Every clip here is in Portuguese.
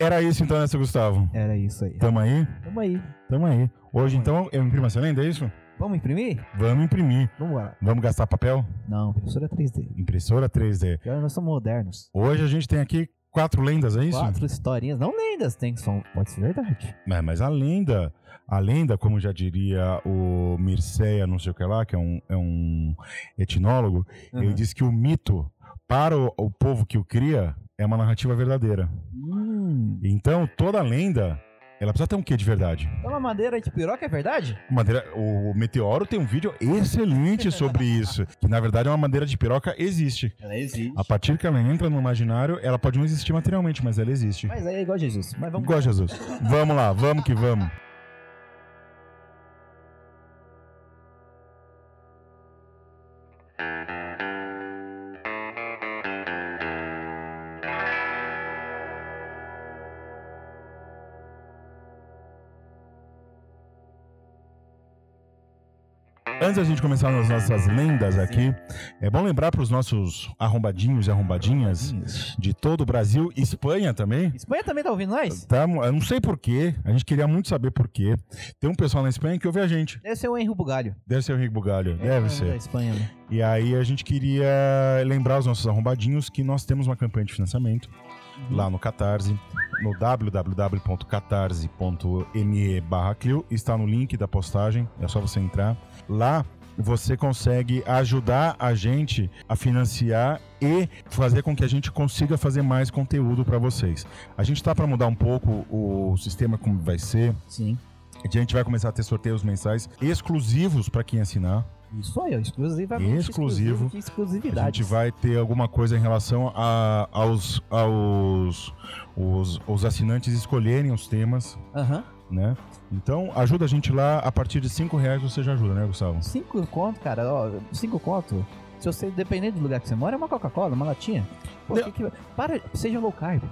Era isso então, né, seu Gustavo? Era isso aí. Tamo aí? Tamo aí. Tamo aí. Hoje, então, eu imprimo essa lenda, é isso? Vamos imprimir? Vamos imprimir. Vamos lá. Vamos gastar papel? Não, impressora 3D. Impressora 3D. Pior, nós somos modernos. Hoje a gente tem aqui quatro lendas, é isso? Quatro historinhas, não lendas, tem que são, pode ser verdade. É, mas a lenda, a lenda, como já diria o Mircea, não sei o que lá, que é um, é um etnólogo, ele Uhum. diz que o mito, para o, o povo que o cria, é uma narrativa verdadeira. Hum. Então, toda lenda, ela precisa ter um quê de verdade. Então a madeira de piroca é verdade? Madeira, o Meteoro tem um vídeo excelente sobre isso, que na verdade é uma madeira de piroca existe. Ela existe. A partir que ela entra no imaginário, ela pode não existir materialmente, mas ela existe. Mas aí é igual Jesus. Mas vamos Igual Jesus. Vamos lá, vamos que vamos. Antes da gente começar nas nossas lendas aqui, é bom lembrar para os nossos arrombadinhos e arrombadinhas de todo o Brasil, Espanha também. Espanha também tá ouvindo nós? Tá, eu não sei porquê, a gente queria muito saber porquê. Tem um pessoal na Espanha que ouve a gente. Deve ser o Henrique Bugalho. Deve ser o Henrique Bugalho, deve É, Da ser. Espanha, né? E aí a gente queria lembrar os nossos arrombadinhos que nós temos uma campanha de financiamento lá no Catarse, no www.catarse.me barra Clio. Está no link da postagem, é só você entrar. Lá você consegue ajudar a gente a financiar e fazer com que a gente consiga fazer mais conteúdo para vocês. A gente tá para mudar um pouco o sistema como vai ser. Sim. A gente vai começar a ter sorteios mensais exclusivos para quem assinar. Isso aí, ó, exclusivamente Exclusivo. de A exclusividade. gente vai ter alguma coisa em relação a- aos, aos os, os assinantes escolherem os temas, Aham. né? Então, ajuda a gente lá. A partir de 5 reais você já ajuda, né, Gustavo? Cinco conto, cara, ó, cinco conto. Se você, dependendo do lugar que você mora, é uma Coca-Cola, uma latinha. Pô, que que- para, seja low carb.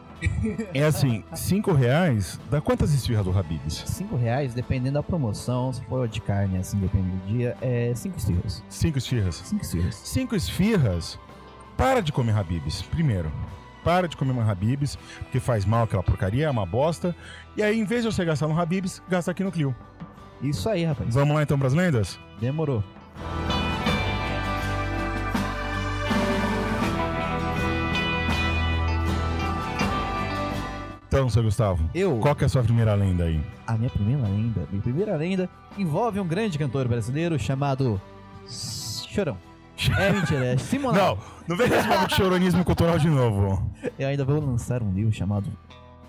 É assim, 5 reais dá quantas esfirras do Habibs? Cinco reais, dependendo da promoção, se for de carne, assim, dependendo do dia, é cinco esfirras. 5 esfirras. Cinco esfirras. 5 esfirras, para de comer Habibs, primeiro. Para de comer uma Habibs, porque faz mal aquela porcaria, é uma bosta. E aí, em vez de você gastar no Habibs, gasta aqui no Clio. Isso aí, rapaz. Vamos lá então pras lendas? Demorou. Então, seu Gustavo, Eu, qual que é a sua primeira lenda aí? a minha primeira lenda, minha primeira lenda envolve um grande cantor brasileiro chamado Chorão. É mentira, é Simonal. Não, não vem esse papo de choronismo cultural de novo. Eu ainda vou lançar um livro chamado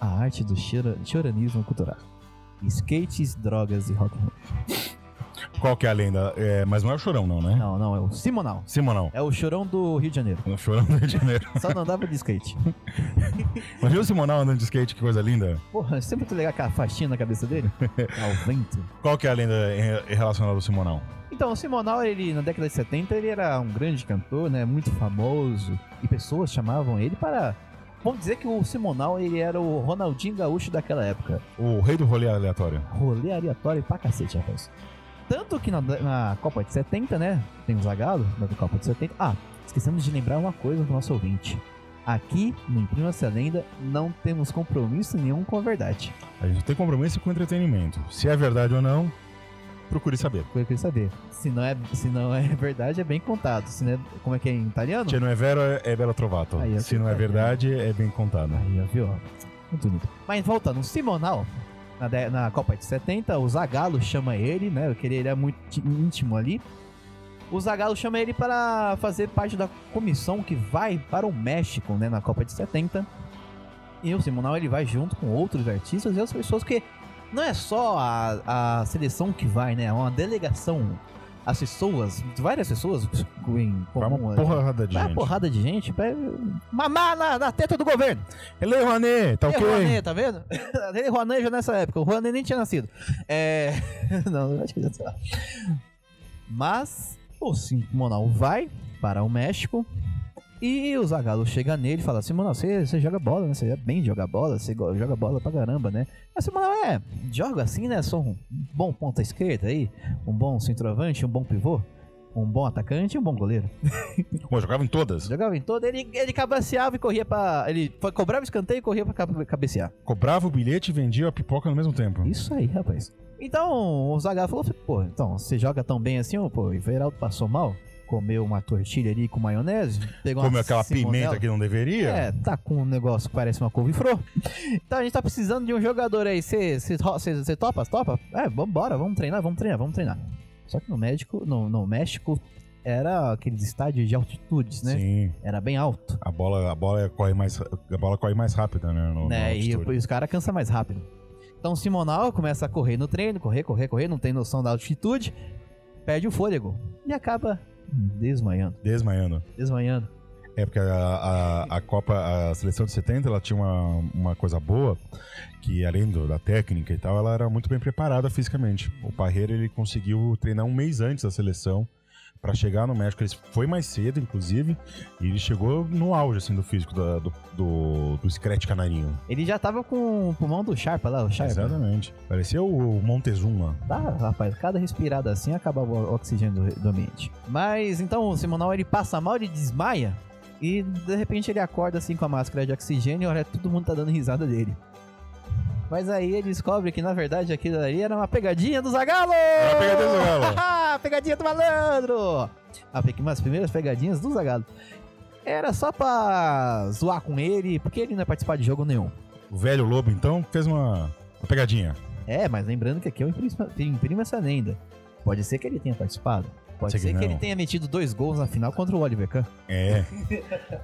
A Arte do Chora- Choranismo Cultural. Skates, drogas e rock and roll. Qual que é a lenda? É, mas não é o chorão, não, né? Não, não, é o Simonal. Simonão. É o chorão do Rio de Janeiro. É o chorão do Rio de Janeiro. Só não andava de skate. Imagina o Simonal andando de skate, que coisa linda. Porra, sempre muito legal aquela faixinha na cabeça dele. Ao vento. Qual que é a lenda relacionada ao Simonal? Então, o Simonal, ele, na década de 70, ele era um grande cantor, né? Muito famoso. E pessoas chamavam ele para... Vamos dizer que o Simonal, ele era o Ronaldinho Gaúcho daquela época. O rei do rolê aleatório. Rolê aleatório pra cacete, rapaz. Tanto que na, na Copa de 70, né? Tem o Zagalo, na Copa de 70. Ah, esquecemos de lembrar uma coisa pro nosso ouvinte. Aqui, no Imprima essa lenda, não temos compromisso nenhum com a verdade. A gente tem compromisso com o entretenimento. Se é verdade ou não, procure saber. Queria saber. Se não, é, se não é verdade, é bem contado. Se não é, como é que é em italiano? Se não é vero, é belo trovato. Aí, Se não é verdade, é bem contado. Aí, viu? Muito bonito. Mas voltando, Simonal, na, na Copa de 70, o Zagallo chama ele, né? Porque ele é muito íntimo ali. O Zagallo chama ele para fazer parte da comissão que vai para o México, né? Na Copa de 70. E o Simonal, ele vai junto com outros artistas e outras pessoas, porque não é só a, a seleção que vai, né? É uma delegação. As pessoas, várias pessoas em comum, uma porrada de uma gente. porrada de gente pra mamar na, na teta do governo. Ele Rouanet, tá Ei, ok? Rouanet, tá vendo? Ele Rouanet já nessa época. O Rouanet nem tinha nascido. É. não, acho que já sei lá. Mas o Simonal vai para o México. E o Zagallo chega nele e fala assim, mano, você, você joga bola, né? Você é bem jogar bola, você joga bola pra caramba, né? Assim, mano, é, joga assim, né? Sou um bom ponta esquerda aí, um bom centroavante, um bom pivô, um bom atacante e um bom goleiro. Pô, jogava em todas. Jogava em todo, ele, ele cabeceava e corria pra... Ele cobrava escanteio e corria pra cabe- cabecear. Cobrava o bilhete e vendia a pipoca no mesmo tempo. Isso aí, rapaz. Então, o Zagallo falou, pô, então, você joga tão bem assim, pô, o Everaldo passou mal, comeu uma tortilha ali com maionese, pegou Comeu aquela simonela. pimenta que não deveria. É, tá com um negócio que parece uma couve-flor. Então a gente tá precisando de um jogador aí. Você topa? Topa? É, vambora, vamos treinar, vamos treinar, vamos treinar. Só que no México, no, no México, era aqueles estádios de altitudes, né? Sim. Era bem alto. A bola, a bola corre mais, a bola corre mais rápida, né? No, no E, altitude. os caras cansam mais rápido. Então o Simonal começa a correr no treino, correr, correr, correr, não tem noção da altitude, perde o fôlego e acaba desmaiando. Desmaiando. Desmaiando. É porque a, a, a Copa, a seleção de 70, ela tinha uma, uma coisa boa, que além do- da técnica e tal, ela era muito bem preparada fisicamente. O Parreira, ele conseguiu treinar um mês antes da seleção para chegar no México. Ele foi mais cedo, inclusive, e ele chegou no auge, assim, do físico da- do, do, do Scratch Canarinho. Ele já tava com o pulmão do Sharpa lá, o Sharpa. Exatamente. Parecia o Montezuma. Tá, rapaz, cada respirada assim acabava o oxigênio do, do ambiente. Mas então o Simonal ele passa mal, ele desmaia e de repente ele acorda assim com a máscara de oxigênio e olha, todo mundo tá dando risada dele. Mas aí ele descobre que na verdade aquilo ali era uma pegadinha do Zagalo! Era uma pegadinha do Pegadinha do malandro! Ah, porque umas primeiras pegadinhas do Zagalo. Era só pra zoar com ele, porque ele não ia participar de jogo nenhum. O velho lobo, então, fez uma, uma pegadinha. É, mas lembrando que aqui eu imprimo, imprimo essa lenda. Pode ser que ele tenha participado. Pode Sei que ser que, não. ele tenha metido dois gols na final contra o Oliver Kahn. É.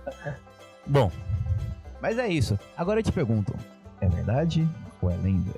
Bom, Mas é isso. Agora eu te pergunto: é verdade ou é lenda?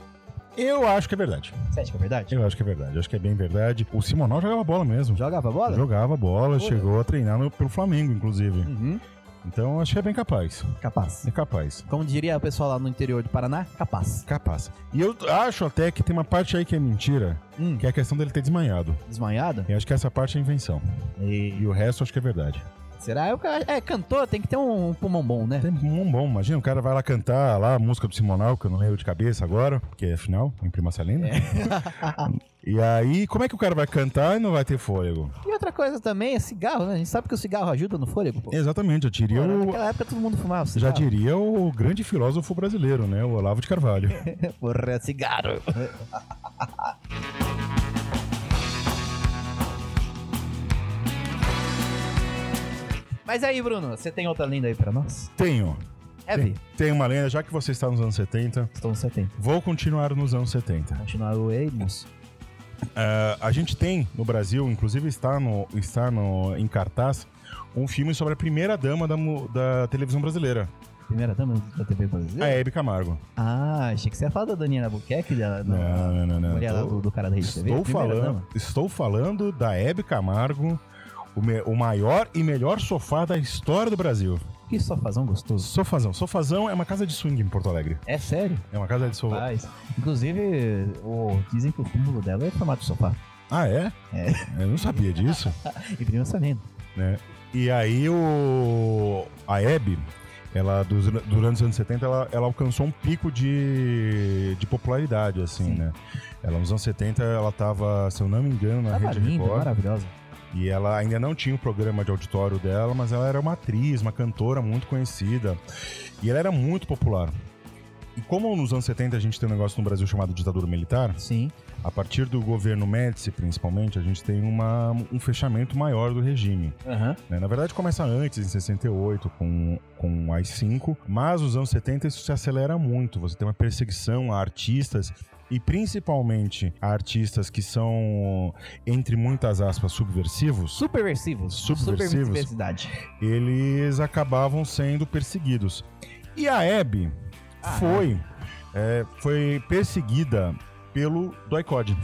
Eu acho que é verdade. Você acha que é verdade? Eu acho que é verdade. Eu acho que é bem verdade. O Simonal jogava bola mesmo. Jogava bola? Jogava bola, chegou a treinar no- pelo Flamengo, inclusive. Uhum. Então acho que é bem capaz. Capaz. É capaz. Como diria o pessoal lá no interior do Paraná, capaz. Capaz. E eu acho até que tem uma parte aí que é mentira, Hum, que é a questão dele ter desmanhado. desmanhado? Eu acho que essa parte é invenção. E... E o resto acho que é verdade. Será? É, é, cantor tem que ter um pulmão bom, né? Tem um bom, imagina, o cara vai lá cantar lá a música do Simonal, que eu não lembro de cabeça agora, porque afinal, em prima salina. E aí, como é que o cara vai cantar e não vai ter fôlego? E outra coisa também é cigarro, né? A gente sabe que o cigarro ajuda no fôlego, pô. Exatamente, eu diria o, naquela época todo mundo fumava Já cigarro. diria o grande filósofo brasileiro, né? O Olavo de Carvalho. Porra, é cigarro. Mas aí, Bruno, você tem outra lenda aí pra nós? Tenho. Heavy. Tem uma lenda, já que você está nos anos 70, Estou no 70. vou continuar nos anos 70. Continuar o Eidmus. Ah, a gente tem no Brasil, inclusive está, no, está no, em cartaz, um filme sobre a primeira dama da, da televisão brasileira, Primeira dama da TV a brasileira? Hebe Camargo. Ah, achei que você ia falar da Daniela Buquerque, da, Não, não, não, não. mulher do, cara da Rede TV. Estou falando, estou falando da Hebe Camargo, o, me- o maior e melhor sofá da história do Brasil. Que sofazão gostoso. Sofazão. Sofazão é uma casa de swing em Porto Alegre. É sério? É uma casa de sofá. Inclusive, o- dizem que o túmulo dela é formato de sofá. Ah, é? É. Eu não sabia disso. E prima essa lenda. né? E aí o a Hebe, ela durante os anos 70 ela, ela alcançou um pico de, de popularidade assim, Sim. né? Ela nos anos 70 ela tava, se eu não me engano, na Tava Rede linda, Record, maravilhosa. E ela ainda não tinha o programa de auditório dela, mas ela era uma atriz, uma cantora muito conhecida. E ela era muito popular. E como nos anos 70 a gente tem um negócio no Brasil chamado ditadura militar, Sim. a partir do governo Médici, principalmente, a gente tem uma, um fechamento maior do regime. Aham. né? Na verdade, começa antes, em 68, com, com o AI-5, mas nos anos 70 isso se acelera muito. Você tem uma perseguição a artistas e principalmente a artistas que são, entre muitas aspas, subversivos. Subversivos. Subversivos. Eles acabavam sendo perseguidos. E a Hebe Ah, foi, é, foi perseguida pelo Doicode.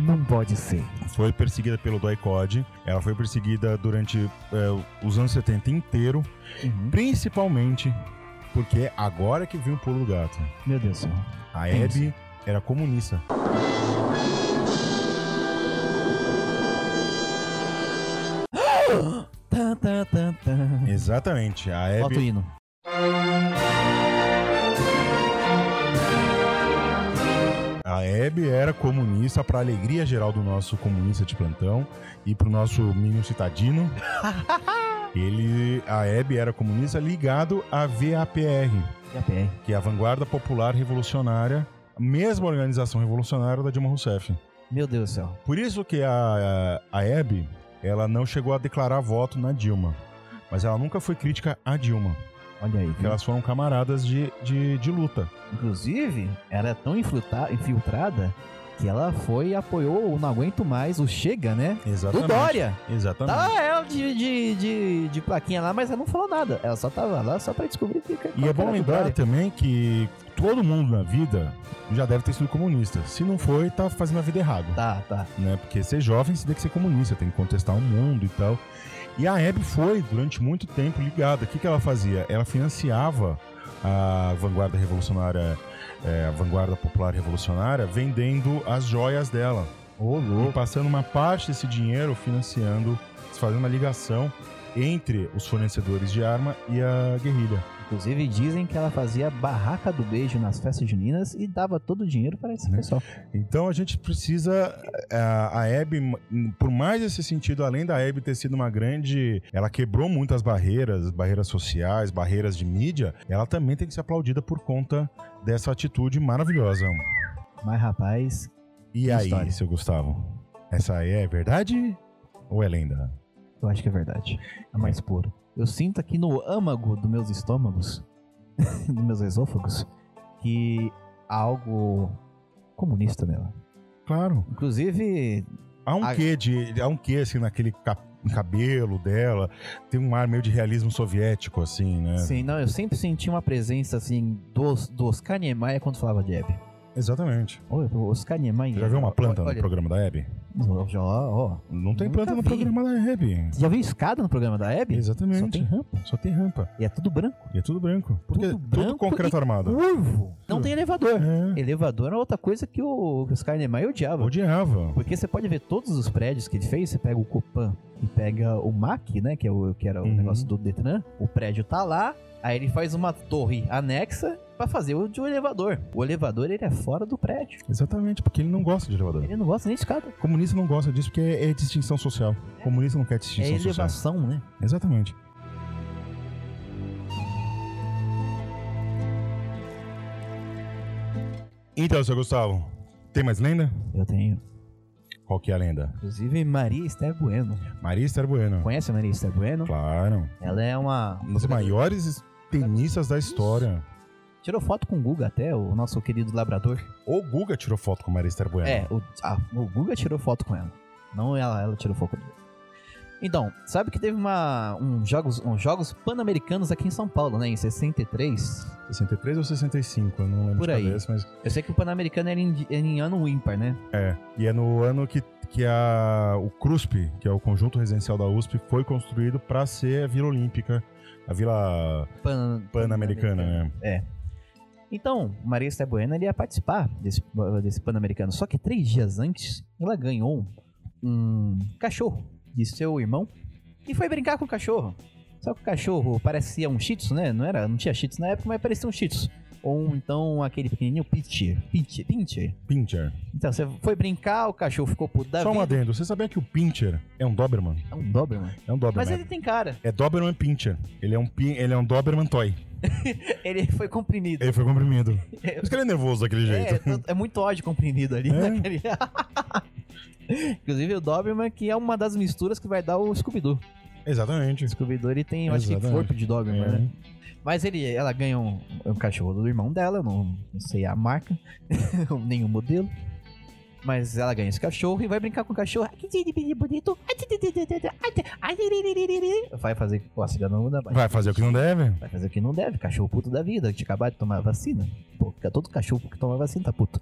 não pode ser. Foi perseguida pelo doicode, ela foi perseguida durante é, os anos 70 inteiro, uhum. principalmente porque é agora que viu o pulo do gato. Meu Deus do céu. A Abby era comunista. Tá, tá, tá, Exatamente. A Abby, a Hebe era comunista para alegria geral do nosso comunista de plantão e pro nosso menino citadino. Ele, a Hebe era comunista ligado à VAPR, JPR. que é a Vanguarda Popular Revolucionária, a mesma organização revolucionária da Dilma Rousseff. Meu Deus do céu. Por isso que a, a, a Hebe, ela não chegou a declarar voto na Dilma. Mas ela nunca foi crítica à Dilma, Olha aí. porque viu? elas foram camaradas de, de, de luta. Inclusive, ela é tão infiltra- infiltrada que ela foi e apoiou o Não Aguento Mais, o Chega, né? Do Exatamente. Dória. Exatamente. Tá ela de, de, de, de plaquinha lá, mas ela não falou nada. Ela só tava lá só pra descobrir que. E é bom lembrar também que todo mundo na vida já deve ter sido comunista. Se não foi, tá fazendo a vida errada. Tá, tá. Né? Porque ser jovem, você tem que ser comunista, tem que contestar o mundo e tal. E a Hebe foi, durante muito tempo, ligada. O que, que ela fazia? Ela financiava a vanguarda revolucionária, é, a vanguarda popular revolucionária, vendendo as joias dela. E louco. passando uma parte desse dinheiro financiando, fazendo uma ligação entre os fornecedores de arma e a guerrilha. Inclusive, dizem que ela fazia barraca do beijo nas festas juninas e dava todo o dinheiro para esse Né? pessoal. Então a gente precisa. A, a Hebe, por mais esse sentido, além da Hebe ter sido uma grande. Ela quebrou muitas barreiras, barreiras sociais, barreiras de mídia, ela também tem que ser aplaudida por conta dessa atitude maravilhosa. Mas, rapaz, E aí, história. seu Gustavo? Essa aí é verdade ou é lenda? eu acho que é verdade. É mais puro. Eu sinto aqui no âmago dos meus estômagos, dos meus esôfagos, que há algo comunista nela. Claro. Inclusive, Há um A- quê de. Há um quê, assim, naquele cap- cabelo dela. Tem um ar meio de realismo soviético, assim, né? sim, não, eu sempre senti uma presença assim dos, do Oscar Niemeyer quando falava de Hebe. Exatamente. Oi, o Oscar Niemeyer. Você já viu uma planta Olha, no programa da Hebe? Já, ó. Não tem planta no vi. programa da Hebe. Você já viu escada no programa da Hebe? Exatamente. Só tem rampa. Só tem rampa. E é tudo branco. E é tudo branco. Porque Tudo tudo, branco concreto e armado. Curvo. Não tem elevador. É. Elevador é outra coisa que o, que o Oscar Niemeyer odiava. Odiava. Porque você pode ver todos os prédios que ele fez, você pega o Copan e pega o MAC, né, que, é o, que era o Uhum. negócio do Detran, o prédio tá lá, aí ele faz uma torre anexa pra fazer o de um elevador. O elevador, ele é fora do prédio. Exatamente, porque ele não gosta de elevador. Ele não gosta nem de escada. Comunista não gosta disso porque é, é distinção social. Comunista não quer É distinção social. elevação, né? Exatamente. Então, seu Gustavo, tem mais lenda? Eu tenho. Qual que é a lenda? Inclusive, Maria Esther Bueno. Maria Esther Bueno. Conhece a Maria Esther Bueno? Claro. Ela é uma... Uma das maiores tenistas da história. Tirou foto com o Guga até, o nosso querido labrador. O Guga tirou foto com Maria Esther Bueno. É, o, ah, o Guga tirou foto com ela. Não ela, ela tirou foto com ele. Então, sabe que teve uma, um jogos, uns jogos pan-americanos aqui em São Paulo, né? Em 63. 63 ou 65, eu não lembro Por de aí. cabeça, mas Eu sei que o pan-americano era em, era em ano ímpar, né? é. E é no ano que, que a, o CRUSP, que é o conjunto residencial da USP, foi construído para ser a Vila Olímpica, a Vila Pan- Pan-Americana, né? Então, Maria Esther Bueno ia participar desse, desse pan-americano. Só que três dias antes, ela ganhou um cachorro de seu irmão e foi brincar com o cachorro. Só que o cachorro parecia um Shih Tzu, né? Não, era, não tinha Shih Tzu na época, mas parecia um Shih Tzu. Ou então aquele pequenininho Pincher. Pincher. Pincher. Pincher. Então, você foi brincar, o cachorro ficou puto da Só um vida. adendo, você sabia que o Pincher é um Doberman? É um Doberman. É um Doberman. Mas ele tem cara. É Doberman Pincher. Ele é um, pin, ele é um Doberman Toy. Ele foi comprimido. Ele foi comprimido. Por isso que ele é nervoso daquele jeito. É, é muito ódio comprimido ali. É. naquele- Inclusive o Doberman, que é uma das misturas que vai dar o Scooby-Doo. Exatamente. O Scooby-Doo, ele tem, eu acho que, corpo de Doberman, É. né? Mas ele, ela ganha um, um cachorro do irmão dela, não, não sei a marca, nem o modelo. Mas ela ganha esse cachorro e vai brincar com o cachorro. Que bonito. Vai fazer. A não. Vai fazer o que não deve? Vai fazer o que não deve, cachorro puto da vida, de acabar de tomar a vacina. Pô, fica todo cachorro que toma vacina tá puto.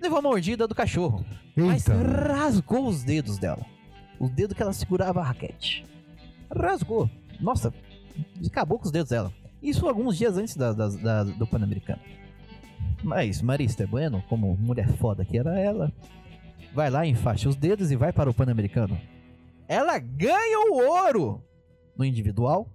Levou a mordida do cachorro, mas Eita. rasgou os dedos dela. O dedo que ela segurava a raquete. Rasgou. Nossa, acabou com os dedos dela. Isso alguns dias antes da, da- da- do Pan-Americano. Mas Marista Bueno, como mulher foda que era ela, vai lá, enfaixa os dedos e vai para o Pan-Americano. Ela ganha o ouro! no individual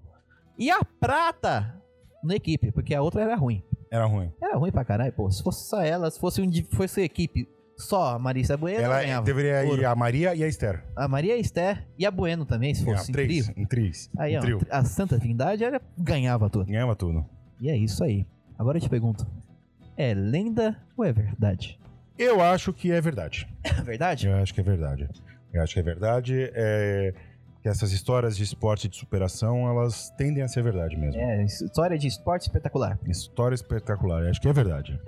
e a prata na equipe, porque a outra era ruim. Era ruim. Era ruim pra caralho, pô. Se fosse só ela, se fosse, um, fosse a equipe só a Marisa Bueno, Ela ganhava. deveria ir ouro. a Maria e a Esther. A Maria Esther e a Bueno também, se fosse em três, em três. Aí, em ó, trio. a Santa Trindade era, ganhava tudo. Ganhava tudo. E é isso aí. Agora eu te pergunto: é lenda ou é verdade? Eu acho que é verdade. É verdade? Eu acho que é verdade. Eu acho que é verdade. É que essas histórias de esporte de superação, elas tendem a ser verdade mesmo. É, história de esporte espetacular. História espetacular. Eu acho que é verdade.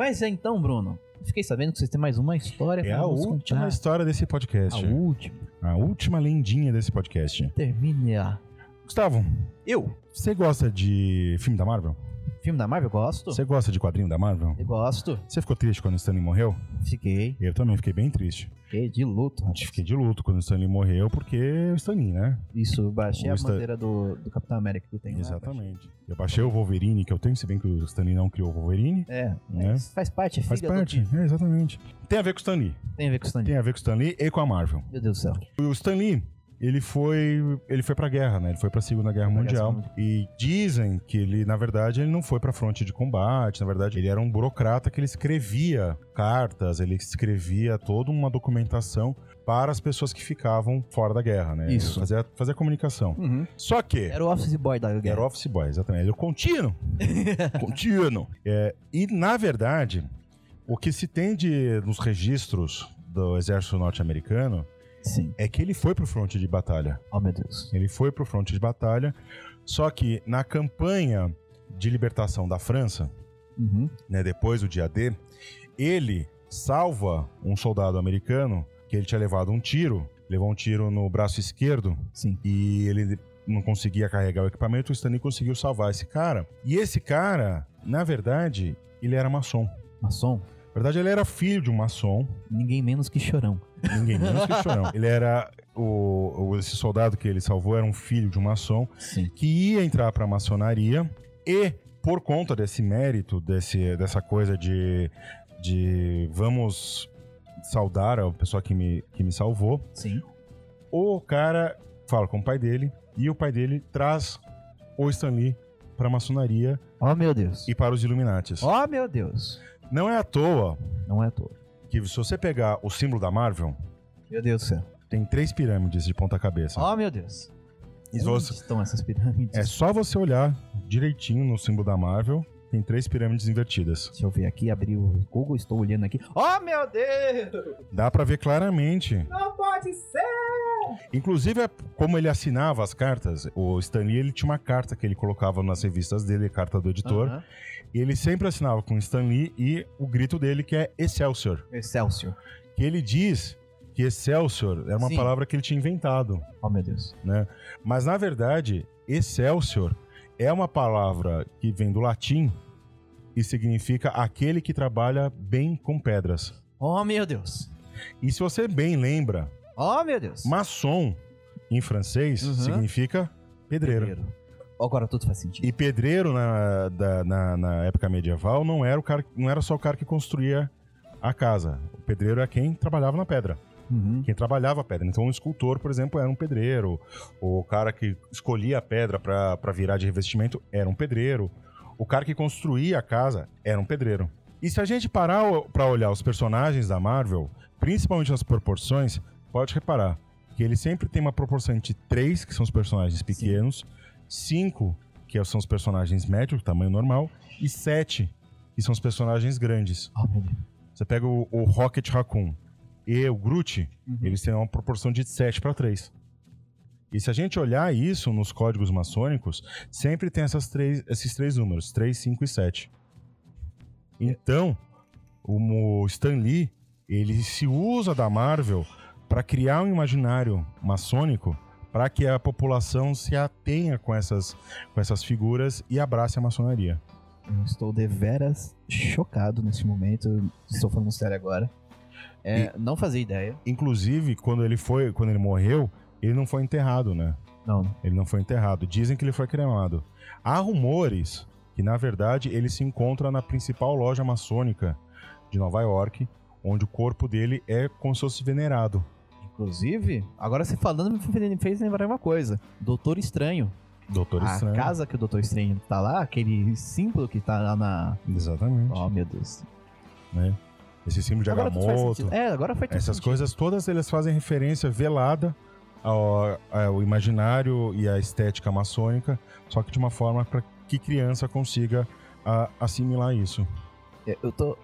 Mas é então, Bruno. Fiquei sabendo que vocês têm mais uma história É a última história desse A podcast. última. A última lendinha desse podcast. Termine a... Gustavo, Eu? você gosta de filme da Marvel? Filme da Marvel, gosto. Você gosta de quadrinho da Marvel? Eu gosto. Você ficou triste quando o Stanley morreu? Fiquei. Eu também fiquei bem triste. Fiquei de luto. rapaz. Fiquei de luto quando o Stanley morreu, porque o Stanley, né? Isso, eu baixei O a Stan- bandeira do, do Capitão América que tem lá. Exatamente. Eu baixei o Wolverine, que eu tenho, se bem que o Stanley não criou o Wolverine. É, Né? faz parte, é Faz parte, é, exatamente. Tem a ver com o Stanley. Tem a ver com o Stanley. Tem a ver com o Stanley e com a Marvel. Meu Deus do céu. O Stanley, ele foi, ele foi pra guerra, né? Ele foi pra Segunda Guerra Mundial. E dizem que ele, na verdade, ele não foi pra fronte de combate. Na verdade, ele era um burocrata que ele escrevia cartas, ele escrevia toda uma documentação para as pessoas que ficavam fora da guerra, né? Isso. Fazia, fazia comunicação. Uhum. Só que... Era o office boy da guerra. Era office boy, exatamente. Ele é o contínuo. contínuo. É, e, na verdade, o que se tem de, nos registros do exército norte-americano Sim. é que ele foi pro fronte de batalha. Oh, meu Deus. Ele foi pro fronte de batalha, só que na campanha de libertação da França, Uhum. né, depois do dia D, ele salva um soldado americano que ele tinha levado um tiro, levou um tiro no braço esquerdo Sim. e ele não conseguia carregar o equipamento, o Stanley conseguiu salvar esse cara. E esse cara, na verdade, ele era maçom. Maçom, Na verdade, ele era filho de um maçom, ninguém menos que chorão. ninguém menos que chorão. Ele era o, o- esse soldado que ele salvou era um filho de um maçom Sim. que ia entrar para a maçonaria e por conta desse mérito, desse, dessa coisa de, de vamos saudar a pessoa que me, que me salvou, Sim. o cara fala com o pai dele e o pai dele traz o Stan Lee para a maçonaria Oh, meu Deus. e para os Illuminates. Oh, meu Deus. Não é à toa Não é à toa. que se você pegar o símbolo da Marvel, Meu Deus do céu. tem três pirâmides de ponta cabeça. Oh, meu Deus. E Onde você- estão essas pirâmides? é só você olhar direitinho no símbolo da Marvel, tem três pirâmides invertidas. Deixa eu ver aqui, abrir o Google, estou olhando aqui. Oh, meu Deus! Dá pra ver claramente. Não pode ser! Inclusive, é como ele assinava as cartas, o Stan Lee, ele tinha uma carta que ele colocava nas revistas dele, carta do editor, e ele sempre assinava com Stan Lee e o grito dele que é Excelsior. Excelsior. Que ele diz que Excelsior era uma Sim. palavra que ele tinha inventado, Oh, meu Deus. né? Mas na verdade, Excelsior é uma palavra que vem do latim e significa aquele que trabalha bem com pedras. Oh, meu Deus. E se você bem lembra, Oh, meu Deus. maçom em francês Uhum. significa pedreiro. Agora tudo faz sentido. E pedreiro na, da- na, na época medieval não era, o cara, não era só o cara que construía a casa. O pedreiro é quem trabalhava na pedra. Uhum. Quem trabalhava a pedra. Então, um escultor, por exemplo, era um pedreiro. O cara que escolhia a pedra para virar de revestimento era um pedreiro. O cara que construía a casa era um pedreiro. E se a gente parar para olhar os personagens da Marvel, principalmente as proporções, pode reparar que ele sempre tem uma proporção de três, que são os personagens pequenos, cinco, que são os personagens médios, tamanho normal, e sete, que são os personagens grandes. Oh. Você pega o, o Rocket Raccoon e o Groot, Uhum. eles têm uma proporção de 7 para 3. E se a gente olhar isso nos códigos maçônicos, sempre tem essas três, esses três números, 3, 5 e 7. Então, o Stan Lee, ele se usa da Marvel para criar um imaginário maçônico para que a população se atenha com essas, com essas figuras e abrace a maçonaria. Eu estou deveras chocado nesse momento. Estou falando sério agora. É, não fazia ideia. Inclusive, quando ele foi, quando ele morreu, ele não foi enterrado, né? Não, não. Ele não foi enterrado. Dizem que ele foi cremado. Há rumores que, na verdade, ele se encontra na principal loja maçônica de Nova York, onde o corpo dele é como se fosse venerado. Inclusive, agora você falando me fez lembrar uma coisa. Doutor Estranho. Doutor a Estranho. casa que o Doutor Estranho tá lá, aquele símbolo que tá lá na... Exatamente. Oh, meu Deus. né? Esse símbolo de Agora Agamotto. É, agora foi Essas sentido. coisas todas eles fazem referência velada ao, ao imaginário e à estética maçônica, só que de uma forma para que criança consiga a- assimilar isso. É, Eu tô...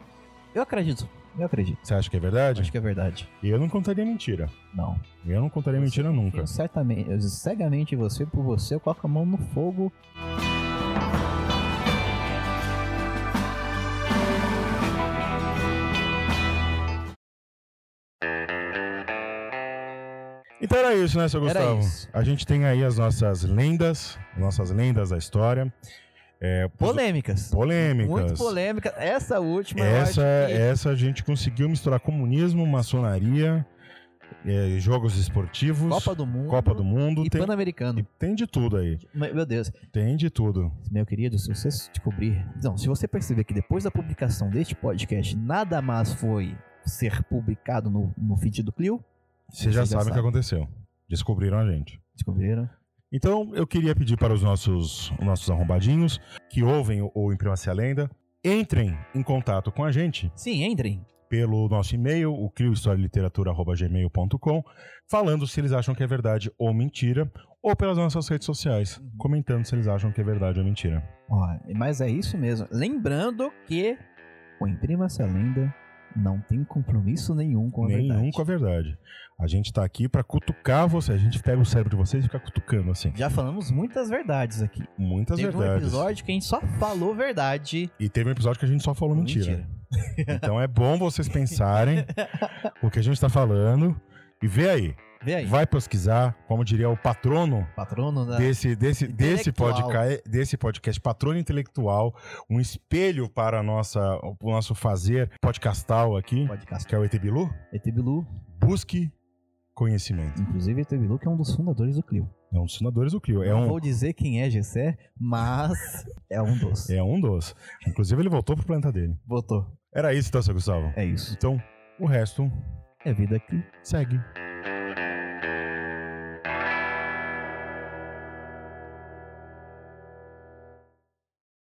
Eu acredito. Eu acredito. Você acha que é verdade? Acho que é verdade. Eu não contaria mentira. Não. Eu não contaria mentira Você nunca. confia Certamente, eu- cegamente você, por você, eu coloco a mão no fogo. Então era isso, né, seu Era Gustavo? isso. A gente tem aí as nossas lendas, nossas lendas da história. É, Polêmicas. polêmicas. Muito polêmica. Essa última, Essa, que... essa a gente conseguiu misturar comunismo, maçonaria, é, jogos esportivos, Copa do Mundo Copa do Mundo, e tem, Pan-Americano. tem de tudo aí. Meu Deus. Tem de tudo. Meu querido, se você descobrir... Não, se você perceber que depois da publicação deste podcast, nada mais foi ser publicado no, no feed do Clio, Você já já sabe o que aconteceu. Descobriram a gente. descobriram. Então, eu queria pedir para os nossos, os nossos arrombadinhos que ouvem o, o Imprima-se a Lenda, entrem em contato com a gente Sim, entrem. pelo nosso e-mail, o criohistorialiteratura.gmail.com, falando se eles acham que é verdade ou mentira, ou pelas nossas redes sociais, Uhum. comentando se eles acham que é verdade ou mentira. Ó, mas é isso mesmo. Lembrando que o Imprima-se a Lenda não tem compromisso nenhum com a Nenhum verdade. com a verdade. A gente tá aqui para cutucar você, a gente pega o cérebro de vocês e fica cutucando assim. Já falamos muitas verdades aqui. Muitas Teve um verdades. episódio que a gente só falou verdade. E teve um episódio que a gente só falou mentira. Então é bom vocês pensarem o que a gente tá falando e vê aí. Vê aí. Vai pesquisar, como diria o patrono Patrono da. desse, desse, desse, Intelectual. podcast, desse podcast, patrono intelectual, um espelho para a nossa, o nosso fazer podcastal aqui, podcast. que é o ET Bilu. ET Bilu. Busque conhecimento. Inclusive, ET Bilu, que é um dos fundadores do Clio. É um dos fundadores do Clio. É Não um, vou dizer quem é Gessé, mas é um dos. é um dos. Inclusive, ele voltou pro planeta dele. Botou. Era isso, então, seu Gustavo. É isso. Então, o resto É vida aqui. segue.